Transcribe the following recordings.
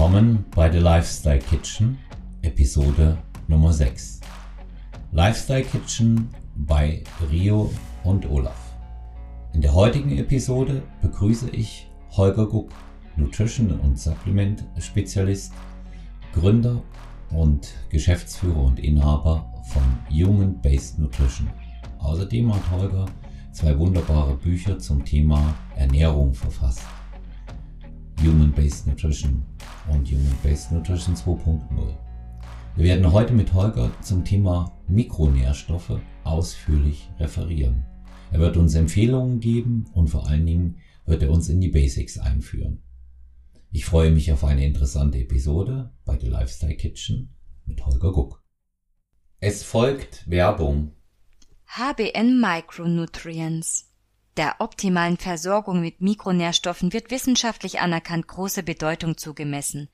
Willkommen bei The Lifestyle Kitchen, Episode Nummer 6. Lifestyle Kitchen bei Rio und Olaf. In der heutigen Episode begrüße ich Holger Guck, Nutrition und Supplement Spezialist, Gründer und Geschäftsführer und Inhaber von Human Based Nutrition. Außerdem hat Holger zwei wunderbare Bücher zum Thema Ernährung verfasst. Human Based Nutrition und Human Based Nutrition 2.0. Wir werden heute mit Holger zum Thema Mikronährstoffe ausführlich referieren. Er wird uns Empfehlungen geben und vor allen Dingen wird er uns in die Basics einführen. Ich freue mich auf eine interessante Episode bei The Lifestyle Kitchen mit Holger Guck. Es folgt Werbung. HBN Micronutrients. Der optimalen Versorgung mit Mikronährstoffen wird wissenschaftlich anerkannt große Bedeutung zugemessen.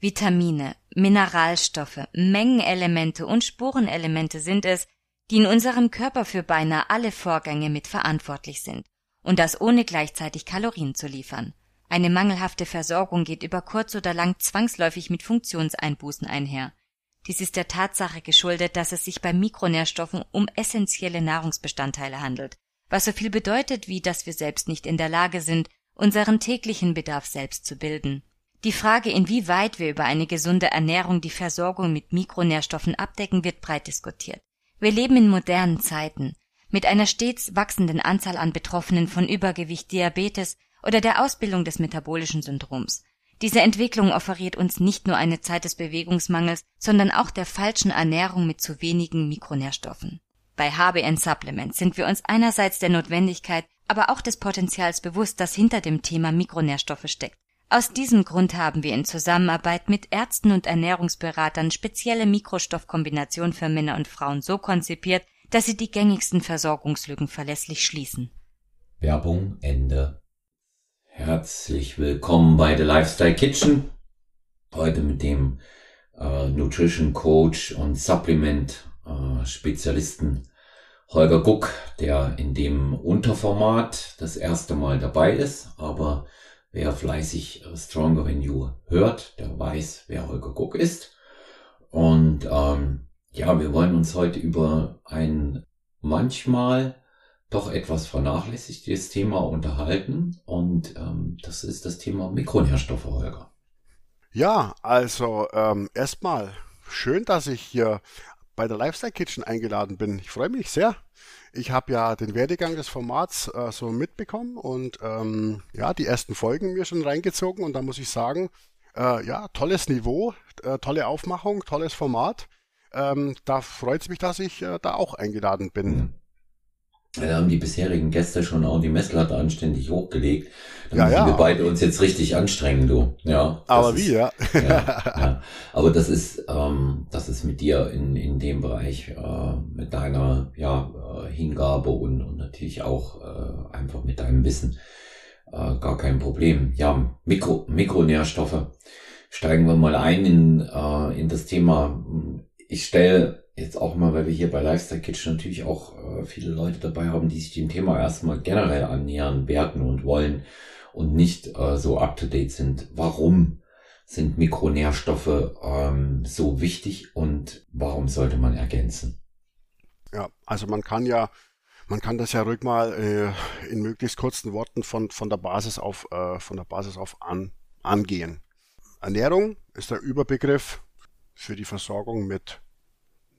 Vitamine, Mineralstoffe, Mengenelemente und Spurenelemente sind es, die in unserem Körper für beinahe alle Vorgänge mit verantwortlich sind, und das ohne gleichzeitig Kalorien zu liefern. Eine mangelhafte Versorgung geht über kurz oder lang zwangsläufig mit Funktionseinbußen einher. Dies ist der Tatsache geschuldet, dass es sich bei Mikronährstoffen um essentielle Nahrungsbestandteile handelt, was so viel bedeutet wie, dass wir selbst nicht in der Lage sind, unseren täglichen Bedarf selbst zu bilden. Die Frage, inwieweit wir über eine gesunde Ernährung die Versorgung mit Mikronährstoffen abdecken, wird breit diskutiert. Wir leben in modernen Zeiten. Mit einer stets wachsenden Anzahl an Betroffenen von Übergewicht, Diabetes oder der Ausbildung des metabolischen Syndroms. Diese Entwicklung offeriert uns nicht nur eine Zeit des Bewegungsmangels, sondern auch der falschen Ernährung mit zu wenigen Mikronährstoffen. Bei HBN Supplements sind wir uns einerseits der Notwendigkeit, aber auch des Potenzials bewusst, das hinter dem Thema Mikronährstoffe steckt. Aus diesem Grund haben wir in Zusammenarbeit mit Ärzten und Ernährungsberatern spezielle Mikrostoffkombinationen für Männer und Frauen so konzipiert, dass sie die gängigsten Versorgungslücken verlässlich schließen. Werbung Ende. Herzlich willkommen bei The Lifestyle Kitchen. Heute mit dem äh, Nutrition Coach und Supplement äh, Spezialisten Holger Guck, der in dem Unterformat das erste Mal dabei ist. Aber wer fleißig äh, Stronger Than You hört, der weiß, wer Holger Guck ist. Und ähm, ja, wir wollen uns heute über ein manchmal doch etwas vernachlässigtes Thema unterhalten und ähm, das ist das Thema Mikronährstoffe, Holger. Ja, also ähm, erstmal schön, dass ich hier bei der Lifestyle Kitchen eingeladen bin. Ich freue mich sehr. Ich habe ja den Werdegang des Formats äh, so mitbekommen und ähm, ja, die ersten Folgen mir schon reingezogen und da muss ich sagen, äh, ja, tolles Niveau, äh, tolle Aufmachung, tolles Format. Ähm, da freut es mich, dass ich äh, da auch eingeladen bin. Da haben die bisherigen Gäste schon auch die Messlatte anständig hochgelegt. Da ja, müssen ja. wir beide uns jetzt richtig anstrengen, du. Ja. Aber wie, ja? ja, ja. Aber das ist, ähm, das ist mit dir in, in dem Bereich, äh, mit deiner ja, äh, Hingabe und, und natürlich auch äh, einfach mit deinem Wissen äh, gar kein Problem. Ja, Mikro, Mikronährstoffe. Steigen wir mal ein in, äh, in das Thema. Ich stelle jetzt auch mal, weil wir hier bei Lifestyle Kitchen natürlich auch äh, viele Leute dabei haben, die sich dem Thema erstmal generell annähern, werten und wollen und nicht äh, so up to date sind. Warum sind Mikronährstoffe ähm, so wichtig und warum sollte man ergänzen? Ja, also man kann ja, man kann das ja ruhig mal äh, in möglichst kurzen Worten von, von der Basis auf, äh, von der Basis auf an, angehen. Ernährung ist der Überbegriff für die Versorgung mit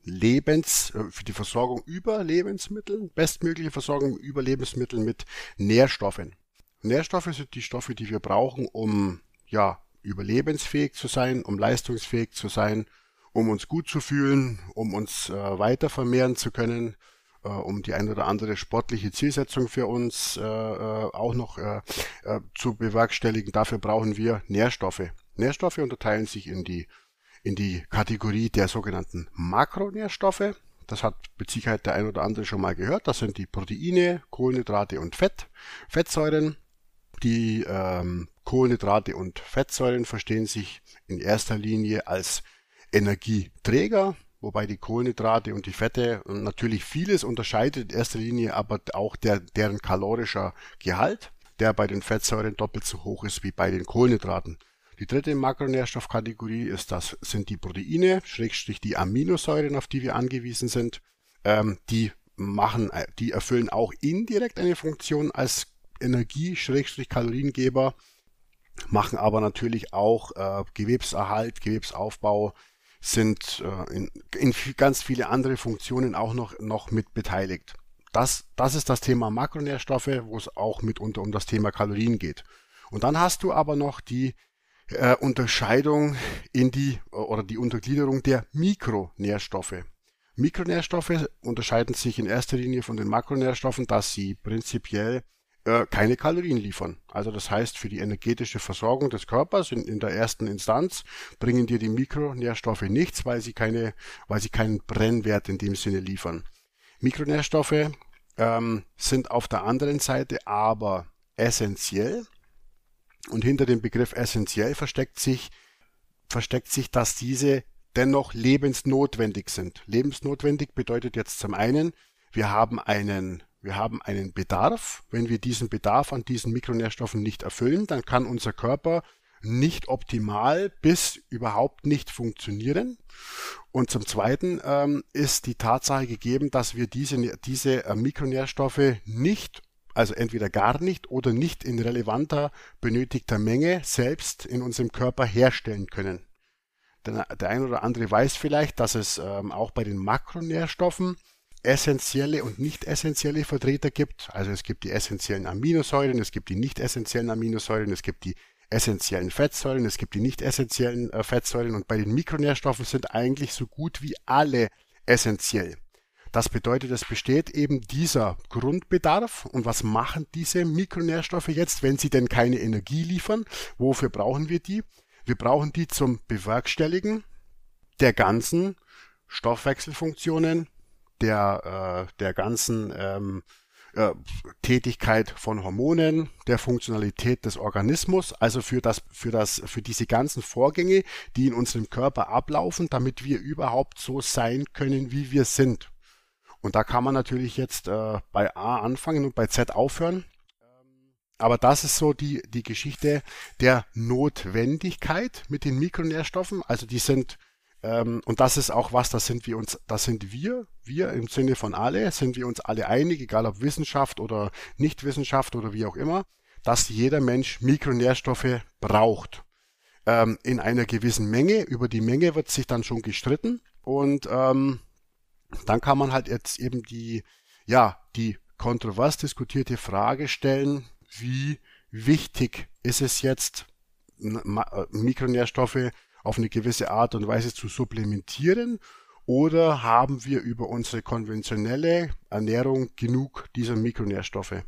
Lebens, äh, für die Versorgung über Lebensmitteln, bestmögliche Versorgung über Lebensmitteln mit Nährstoffen. Nährstoffe sind die Stoffe, die wir brauchen, um ja überlebensfähig zu sein, um leistungsfähig zu sein, um uns gut zu fühlen, um uns äh, weiter vermehren zu können, äh, um die ein oder andere sportliche Zielsetzung für uns äh, äh, auch noch äh, zu bewerkstelligen. Dafür brauchen wir Nährstoffe. Nährstoffe unterteilen sich in die in die Kategorie der sogenannten Makronährstoffe. Das hat mit Sicherheit der ein oder andere schon mal gehört. Das sind die Proteine, Kohlenhydrate und Fett, Fettsäuren. Die ähm, Kohlenhydrate und Fettsäuren verstehen sich in erster Linie als Energieträger, wobei die Kohlenhydrate und die Fette natürlich vieles unterscheidet, in erster Linie aber auch der, deren kalorischer Gehalt, der bei den Fettsäuren doppelt so hoch ist wie bei den Kohlenhydraten. Die dritte Makronährstoffkategorie ist das, sind die Proteine, Schrägstrich die Aminosäuren, auf die wir angewiesen sind. Ähm, die machen, äh, die erfüllen auch indirekt eine Funktion als Energie, Schrägstrich Kaloriengeber, machen aber natürlich auch äh, Gewebserhalt, Gewebsaufbau, sind äh, in, in ganz viele andere Funktionen auch noch, noch mit beteiligt. Das, das ist das Thema Makronährstoffe, wo es auch mitunter um das Thema Kalorien geht. Und dann hast du aber noch die äh, Unterscheidung in die oder die Untergliederung der Mikronährstoffe. Mikronährstoffe unterscheiden sich in erster Linie von den Makronährstoffen, dass sie prinzipiell äh, keine Kalorien liefern. Also das heißt, für die energetische Versorgung des Körpers in, in der ersten Instanz bringen dir die Mikronährstoffe nichts, weil sie keine, weil sie keinen Brennwert in dem Sinne liefern. Mikronährstoffe ähm, sind auf der anderen Seite aber essentiell und hinter dem Begriff essentiell versteckt sich versteckt sich, dass diese dennoch lebensnotwendig sind. Lebensnotwendig bedeutet jetzt zum einen, wir haben einen wir haben einen Bedarf. Wenn wir diesen Bedarf an diesen Mikronährstoffen nicht erfüllen, dann kann unser Körper nicht optimal bis überhaupt nicht funktionieren. Und zum Zweiten ähm, ist die Tatsache gegeben, dass wir diese, diese äh, Mikronährstoffe nicht, also entweder gar nicht oder nicht in relevanter benötigter Menge selbst in unserem Körper herstellen können. Der, der ein oder andere weiß vielleicht, dass es ähm, auch bei den Makronährstoffen essentielle und nicht essentielle Vertreter gibt. Also es gibt die essentiellen Aminosäuren, es gibt die nicht essentiellen Aminosäuren, es gibt die essentiellen Fettsäuren, es gibt die nicht essentiellen äh, Fettsäuren und bei den Mikronährstoffen sind eigentlich so gut wie alle essentiell. Das bedeutet, es besteht eben dieser Grundbedarf. Und was machen diese Mikronährstoffe jetzt, wenn sie denn keine Energie liefern? Wofür brauchen wir die? Wir brauchen die zum Bewerkstelligen der ganzen Stoffwechselfunktionen, der, äh, der ganzen ähm, äh, Tätigkeit von Hormonen, der Funktionalität des Organismus, also für das, für das, für diese ganzen Vorgänge, die in unserem Körper ablaufen, damit wir überhaupt so sein können, wie wir sind. Und da kann man natürlich jetzt äh, bei A anfangen und bei Z aufhören. Aber das ist so die, die Geschichte der Notwendigkeit mit den Mikronährstoffen. Also die sind ähm, und das ist auch was, das sind wir uns, das sind wir, wir im Sinne von alle, sind wir uns alle einig, egal ob Wissenschaft oder Nichtwissenschaft oder wie auch immer, dass jeder Mensch Mikronährstoffe braucht. Ähm, in einer gewissen Menge, über die Menge wird sich dann schon gestritten und ähm, dann kann man halt jetzt eben die, ja, die kontrovers diskutierte Frage stellen, wie wichtig ist es jetzt, äh, Mikronährstoffe auf eine gewisse Art und Weise zu supplementieren? Oder haben wir über unsere konventionelle Ernährung genug dieser Mikronährstoffe?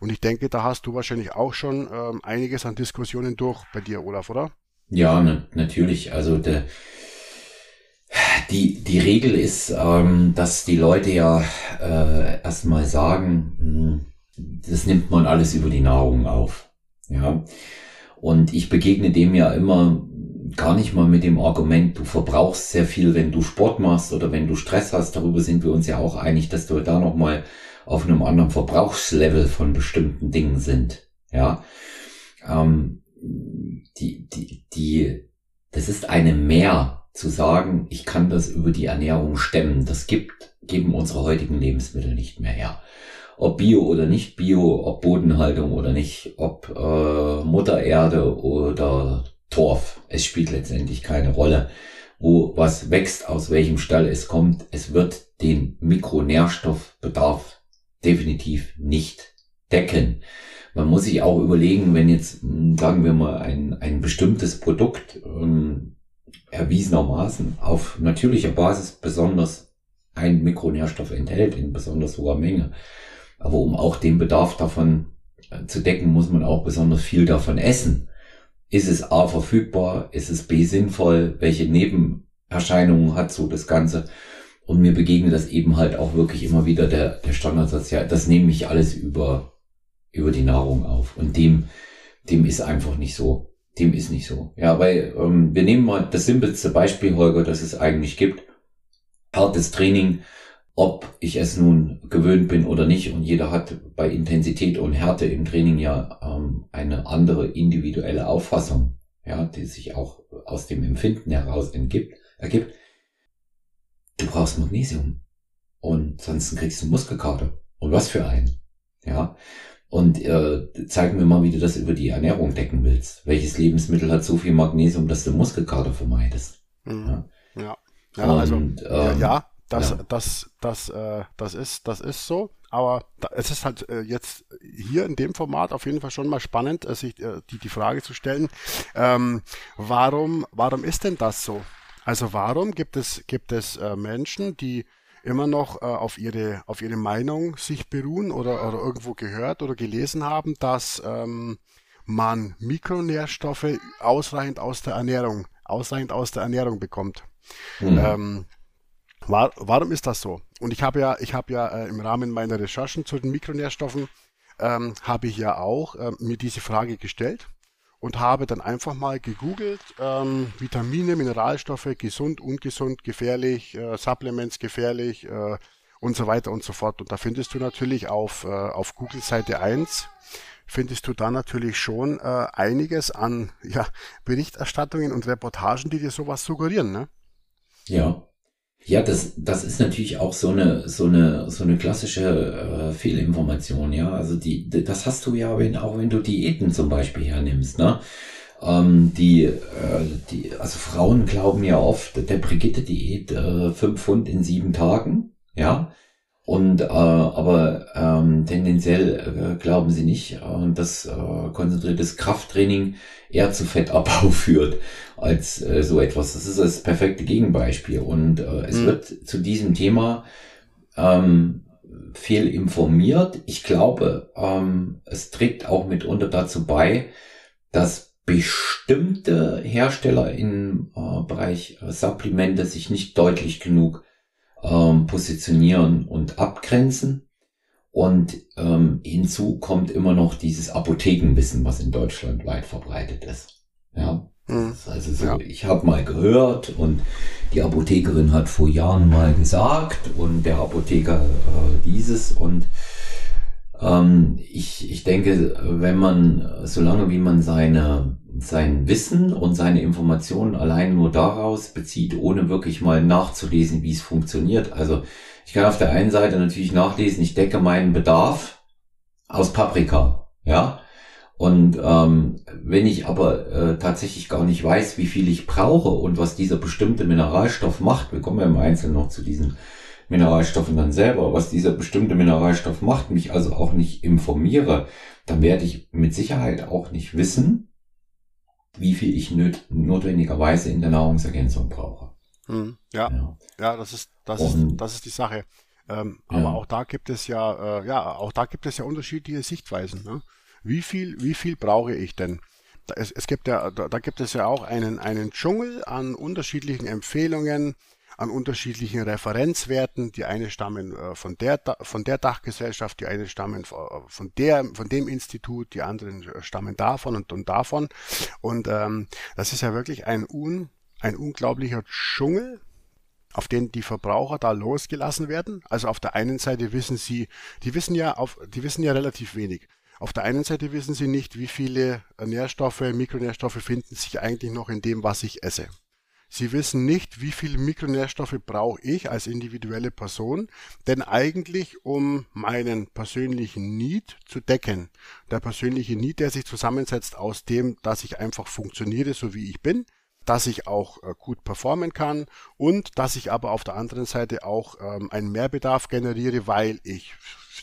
Und ich denke, da hast du wahrscheinlich auch schon ähm, einiges an Diskussionen durch bei dir, Olaf, oder? Ja, na, natürlich. Also der, die, die Regel ist, ähm, dass die Leute ja äh, erstmal sagen, hm, das nimmt man alles über die Nahrung auf. Ja. Und ich begegne dem ja immer gar nicht mal mit dem Argument, du verbrauchst sehr viel, wenn du Sport machst oder wenn du Stress hast. Darüber sind wir uns ja auch einig, dass wir da nochmal auf einem anderen Verbrauchslevel von bestimmten Dingen sind. Ja, ähm, die, die, die, das ist eine Mehr zu sagen, ich kann das über die Ernährung stemmen. Das gibt, geben unsere heutigen Lebensmittel nicht mehr her. Ob Bio oder nicht Bio, ob Bodenhaltung oder nicht, ob äh, Mutter Erde oder Torf. Es spielt letztendlich keine Rolle, wo was wächst, aus welchem Stall es kommt. Es wird den Mikronährstoffbedarf definitiv nicht decken. Man muss sich auch überlegen, wenn jetzt, sagen wir mal, ein, ein bestimmtes Produkt ähm, erwiesenermaßen auf natürlicher Basis besonders ein Mikronährstoff enthält, in besonders hoher Menge. Aber um auch den Bedarf davon äh, zu decken, muss man auch besonders viel davon essen. Ist es A verfügbar? Ist es B sinnvoll? Welche Nebenerscheinungen hat so das Ganze? Und mir begegnet das eben halt auch wirklich immer wieder der, der Standardsatz, ja, das nehme ich alles über, über die Nahrung auf. Und dem, dem ist einfach nicht so. Dem ist nicht so. Ja, weil ähm, wir nehmen mal das simpelste Beispiel, Holger, das es eigentlich gibt. Hartes Training, ob ich es nun gewöhnt bin oder nicht. Und jeder hat bei Intensität und Härte im Training ja ähm, eine andere individuelle Auffassung. ja, die sich auch aus dem Empfinden heraus entgibt, ergibt, du brauchst Magnesium. Und sonst kriegst du Muskelkater. Und was für einen. Ja. Und äh, zeig mir mal, wie du das über die Ernährung decken willst. Welches Lebensmittel hat so viel Magnesium, dass du Muskelkater vermeidest? Mhm. Ja. ja. Ja, also, und, ähm, ja, das, ja. das, das, äh, das ist, das ist so. Aber da, es ist halt äh, jetzt hier in dem Format auf jeden Fall schon mal spannend, äh, sich äh, die, die Frage zu stellen, ähm, warum, warum ist denn das so? Also warum gibt es, gibt es äh, Menschen, die immer noch äh, auf ihre auf ihre Meinung sich beruhen oder, oder irgendwo gehört oder gelesen haben, dass ähm, man Mikronährstoffe ausreichend aus der Ernährung ausreichend aus der Ernährung bekommt. Mhm. Ähm, war, warum ist das so? Und ich habe ja ich habe ja äh, im Rahmen meiner Recherchen zu den Mikronährstoffen ähm, habe ich ja auch äh, mir diese Frage gestellt und habe dann einfach mal gegoogelt, ähm, Vitamine, Mineralstoffe, gesund, ungesund, gefährlich, äh, Supplements gefährlich äh, und so weiter und so fort. Und da findest du natürlich auf, äh, auf Google Seite 1, findest du da natürlich schon äh, einiges an ja, Berichterstattungen und Reportagen, die dir sowas suggerieren. Ne? Ja. Ja, das, das ist natürlich auch so eine, so eine, so eine klassische äh, Fehlinformation, ja. Also die, das hast du ja, wenn, auch wenn du Diäten zum Beispiel hernimmst, ne? Ähm, die, äh, die, also Frauen glauben ja oft, der Brigitte-Diät, äh, fünf Pfund in sieben Tagen, ja. Und äh, aber ähm, tendenziell äh, glauben sie nicht, äh, dass äh, konzentriertes Krafttraining eher zu Fettabbau führt als äh, so etwas. Das ist das perfekte Gegenbeispiel. Und äh, es mhm. wird zu diesem Thema ähm, viel informiert. Ich glaube, ähm, es trägt auch mitunter dazu bei, dass bestimmte Hersteller im äh, Bereich äh, Supplemente sich nicht deutlich genug ähm, positionieren und abgrenzen. Und ähm, hinzu kommt immer noch dieses Apothekenwissen, was in Deutschland weit verbreitet ist. Ja. Mhm. Also so, ja. ich habe mal gehört und die Apothekerin hat vor Jahren mal gesagt und der Apotheker äh, dieses und ähm, ich, ich denke, wenn man, solange wie man seine, sein Wissen und seine Informationen allein nur daraus bezieht, ohne wirklich mal nachzulesen, wie es funktioniert. Also ich kann auf der einen Seite natürlich nachlesen, ich decke meinen Bedarf aus Paprika, ja. Und ähm, wenn ich aber äh, tatsächlich gar nicht weiß, wie viel ich brauche und was dieser bestimmte Mineralstoff macht, wir kommen ja im Einzelnen noch zu diesen Mineralstoffen dann selber, was dieser bestimmte Mineralstoff macht, mich also auch nicht informiere, dann werde ich mit Sicherheit auch nicht wissen, wie viel ich nöt notwendigerweise in der Nahrungsergänzung brauche. Hm, ja, ja, ja, das ist das, Und, ist, das ist die Sache. Ähm, ja. Aber auch da gibt es ja, äh, ja, auch da gibt es ja unterschiedliche Sichtweisen. Ne? Wie viel, wie viel brauche ich denn? Es, es gibt ja, da, da gibt es ja auch einen, einen Dschungel an unterschiedlichen Empfehlungen, an unterschiedlichen Referenzwerten. Die eine stammen äh, von der von der Dachgesellschaft, die eine stammen von der von dem Institut, die anderen äh, stammen davon und, und davon. Und ähm, das ist ja wirklich ein un ein unglaublicher Dschungel, auf den die Verbraucher da losgelassen werden. Also auf der einen Seite wissen sie, die wissen ja auf, die wissen ja relativ wenig. Auf der einen Seite wissen sie nicht, wie viele Nährstoffe, Mikronährstoffe finden sich eigentlich noch in dem, was ich esse. Sie wissen nicht, wie viele Mikronährstoffe brauche ich als individuelle Person, denn eigentlich um meinen persönlichen Need zu decken. Der persönliche Need, der sich zusammensetzt aus dem, dass ich einfach funktioniere, so wie ich bin, dass ich auch äh, gut performen kann und dass ich aber auf der anderen Seite auch ähm, einen Mehrbedarf generiere, weil ich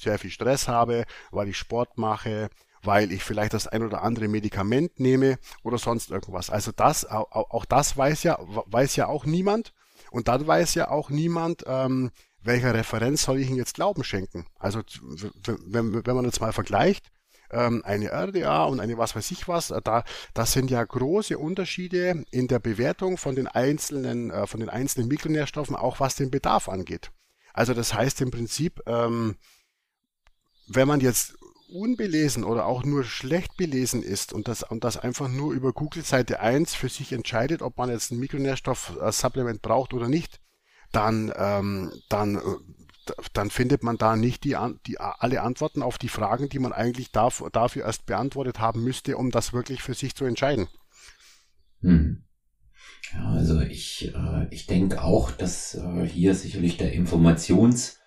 sehr viel Stress habe, weil ich Sport mache, weil ich vielleicht das ein oder andere Medikament nehme oder sonst irgendwas. Also das, auch, das weiß ja, weiß ja auch niemand. Und dann weiß ja auch niemand, ähm, welcher Referenz soll ich ihm jetzt Glauben schenken. Also wenn, wenn man jetzt mal vergleicht, ähm, eine RDA und eine was weiß ich was, da, das sind ja große Unterschiede in der Bewertung von den einzelnen, äh, von den einzelnen Mikronährstoffen, auch was den Bedarf angeht. Also das heißt im Prinzip, ähm, wenn man jetzt unbelesen oder auch nur schlecht belesen ist und das, und das einfach nur über Google Seite 1 für sich entscheidet, ob man jetzt ein Mikronährstoff-Supplement braucht oder nicht, dann, ähm, dann, äh, dann findet man da nicht die, die, alle Antworten auf die Fragen, die man eigentlich dafür, dafür erst beantwortet haben müsste, um das wirklich für sich zu entscheiden. Hm. Ja, also ich, äh, ich denke auch, dass äh, hier sicherlich der Informations,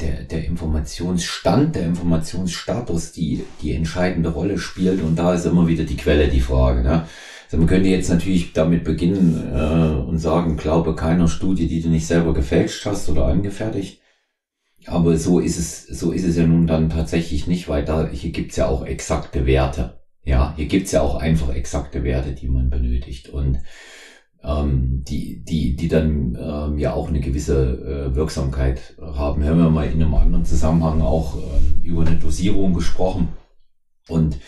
der, der Informationsstand, der Informationsstatus die, die entscheidende Rolle spielt. Und da ist immer wieder die Quelle die Frage. Ne? Also man könnte jetzt natürlich damit beginnen äh, und sagen, glaube keiner Studie, die du nicht selber gefälscht hast oder angefertigt. Aber so ist es, so ist es ja nun dann tatsächlich nicht, weil da hier gibt's ja auch exakte Werte. Ja, hier gibt's ja auch einfach exakte Werte, die man benötigt. Und ähm, die, die, die dann ähm, ja auch eine gewisse äh, Wirksamkeit haben. Wir haben ja mal in einem anderen Zusammenhang auch äh, über eine Dosierung gesprochen. Und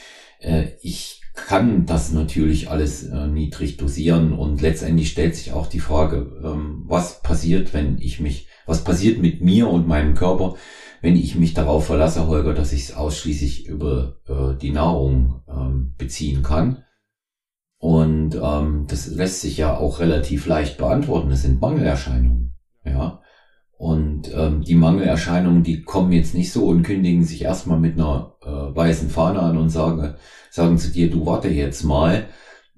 äh, ich kann das natürlich alles äh, niedrig dosieren und letztendlich stellt sich auch die Frage, ähm, was passiert, wenn ich mich, was passiert mit mir und meinem Körper, wenn ich mich darauf verlasse, Holger, dass ich es ausschließlich über äh, die Nahrung ähm, beziehen kann. Und ähm, das lässt sich ja auch relativ leicht beantworten. Das sind Mangelerscheinungen. Ja. Und ähm, die Mangelerscheinungen, die kommen jetzt nicht so und kündigen sich erstmal mit einer äh, weißen Fahne an und sagen, sagen zu dir, du warte jetzt mal,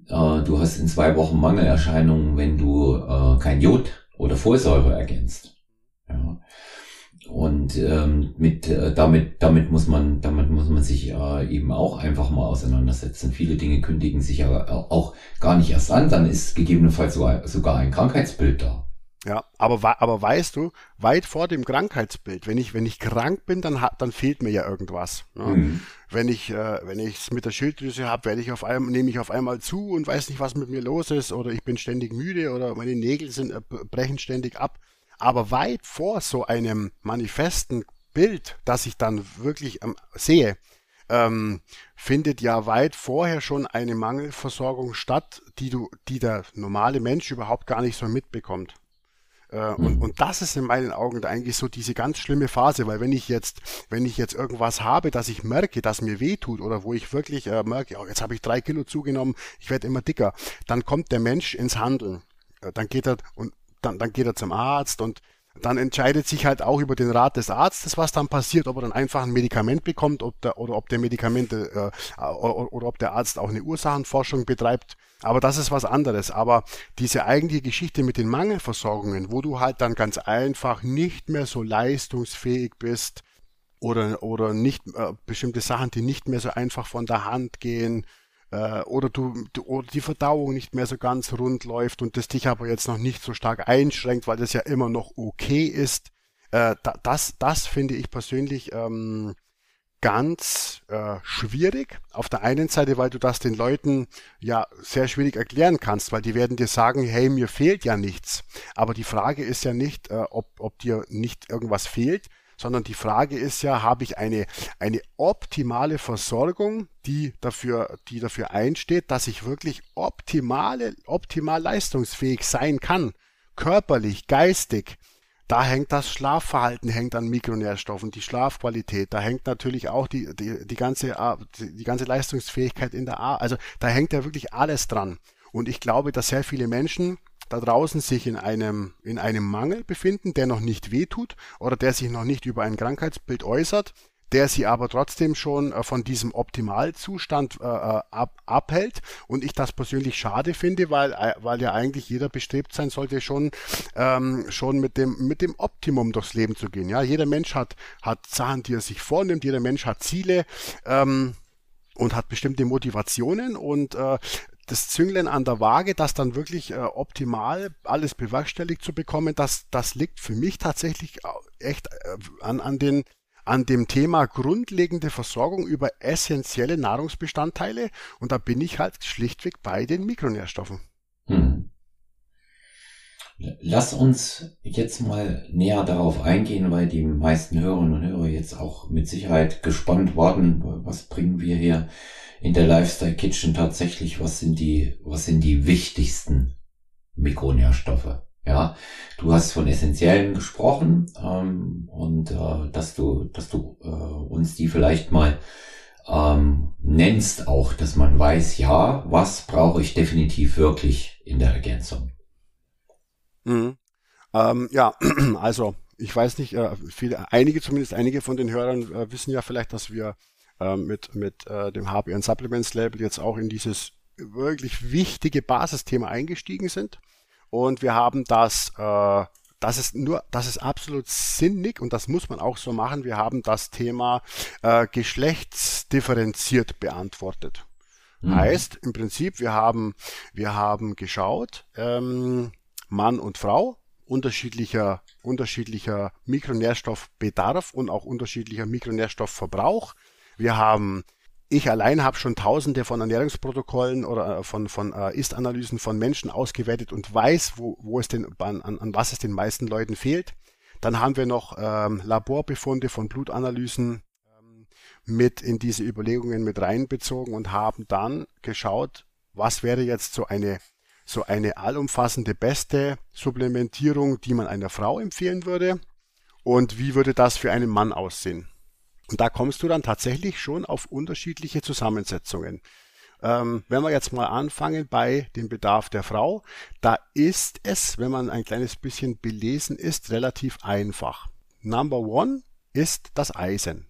äh, du hast in zwei Wochen Mangelerscheinungen, wenn du äh, kein Jod oder Folsäure ergänzt. Ja. Und ähm, mit äh, damit damit muss man damit muss man sich äh, eben auch einfach mal auseinandersetzen. Viele Dinge kündigen sich aber auch gar nicht erst an. Dann ist gegebenenfalls sogar, ein Krankheitsbild da. Ja, aber aber weißt du, weit vor dem Krankheitsbild, wenn ich wenn ich krank bin, dann dann fehlt mir ja irgendwas. Ne? Mhm. Wenn ich äh, wenn ich es mit der Schilddrüse habe, werde ich auf einmal nehme ich auf einmal zu und weiß nicht, was mit mir los ist oder ich bin ständig müde oder meine Nägel sind äh, brechen ständig ab. Aber weit vor so einem manifesten Bild, das ich dann wirklich ähm, sehe, ähm, findet ja weit vorher schon eine Mangelversorgung statt, die du, die der normale Mensch überhaupt gar nicht so mitbekommt. Äh, mhm. und, und das ist in meinen Augen eigentlich so diese ganz schlimme Phase, weil wenn ich jetzt, wenn ich jetzt irgendwas habe, dass ich merke, dass mir weh tut oder wo ich wirklich äh, merke, oh, jetzt habe ich drei Kilo zugenommen, ich werde immer dicker, dann kommt der Mensch ins Handeln. Äh, dann geht er und dann, dann geht er zum Arzt und dann entscheidet sich halt auch über den Rat des Arztes, was dann passiert, ob er dann einfach ein Medikament bekommt ob der, oder ob der Medikamente äh, oder, oder ob der Arzt auch eine Ursachenforschung betreibt. Aber das ist was anderes. Aber diese eigentliche Geschichte mit den Mangelversorgungen, wo du halt dann ganz einfach nicht mehr so leistungsfähig bist oder, oder nicht äh, bestimmte Sachen, die nicht mehr so einfach von der Hand gehen, äh, oder du, oder die Verdauung nicht mehr so ganz rund läuft und das dich aber jetzt noch nicht so stark einschränkt, weil das ja immer noch okay ist. Äh, da, das, das finde ich persönlich ähm, ganz äh, schwierig. Auf der einen Seite, weil du das den Leuten ja sehr schwierig erklären kannst, weil die werden dir sagen, hey, mir fehlt ja nichts. Aber die Frage ist ja nicht, äh, ob, ob dir nicht irgendwas fehlt, sondern die Frage ist ja, habe ich eine, eine optimale Versorgung, die dafür, die dafür einsteht, dass ich wirklich optimale, optimal leistungsfähig sein kann, körperlich, geistig. Da hängt das Schlafverhalten hängt an Mikronährstoffen, die Schlafqualität, da hängt natürlich auch die, die, die, ganze, die ganze Leistungsfähigkeit in der A. Also da hängt ja wirklich alles dran. Und ich glaube, dass sehr viele Menschen da draußen sich in einem, in einem Mangel befinden, der noch nicht wehtut oder der sich noch nicht über ein Krankheitsbild äußert, der sie aber trotzdem schon äh, von diesem Optimalzustand äh, äh, ab, abhält und ich das persönlich schade finde, weil, äh, weil ja eigentlich jeder bestrebt sein sollte, schon, ähm, schon mit dem, mit dem Optimum durchs Leben zu gehen. Ja, jeder Mensch hat, hat Sachen, die er sich vornimmt, jeder Mensch hat Ziele, ähm, und hat bestimmte Motivationen und äh, das Zünglein an der Waage, das dann wirklich äh, optimal alles bewerkstelligt zu bekommen, das, das liegt für mich tatsächlich echt äh, an, an, den, an dem Thema grundlegende Versorgung über essentielle Nahrungsbestandteile und da bin ich halt schlichtweg bei den Mikronährstoffen. Lass uns jetzt mal näher darauf eingehen, weil die meisten Hörerinnen und Hörer jetzt auch mit Sicherheit gespannt warten, was bringen wir hier in der Lifestyle Kitchen tatsächlich, was sind die, was sind die wichtigsten Mikronährstoffe? Ja, du hast von essentiellen gesprochen ähm, und äh, dass du, dass du äh, uns die vielleicht mal ähm, nennst, auch, dass man weiß, ja, was brauche ich definitiv wirklich in der Ergänzung. Mhm. Ähm, ja, also ich weiß nicht, äh, viele, einige zumindest einige von den Hörern äh, wissen ja vielleicht, dass wir äh, mit, mit äh, dem HBN Supplements Label jetzt auch in dieses wirklich wichtige Basisthema eingestiegen sind. Und wir haben das, äh, das ist nur, das ist absolut sinnig und das muss man auch so machen. Wir haben das Thema äh, geschlechtsdifferenziert beantwortet. Mhm. Heißt im Prinzip, wir haben, wir haben geschaut, ähm, Mann und Frau, unterschiedlicher, unterschiedlicher Mikronährstoffbedarf und auch unterschiedlicher Mikronährstoffverbrauch. Wir haben ich allein habe schon tausende von Ernährungsprotokollen oder äh, von, von äh, Ist-Analysen von Menschen ausgewertet und weiß, wo, wo es denn, an, an was es den meisten Leuten fehlt. Dann haben wir noch ähm, Laborbefunde von Blutanalysen ähm, mit in diese Überlegungen mit reinbezogen und haben dann geschaut, was wäre jetzt so eine so eine allumfassende beste Supplementierung, die man einer Frau empfehlen würde und wie würde das für einen Mann aussehen. Und da kommst du dann tatsächlich schon auf unterschiedliche Zusammensetzungen. Ähm, wenn wir jetzt mal anfangen bei dem Bedarf der Frau, da ist es, wenn man ein kleines bisschen belesen ist, relativ einfach. Number one ist das Eisen.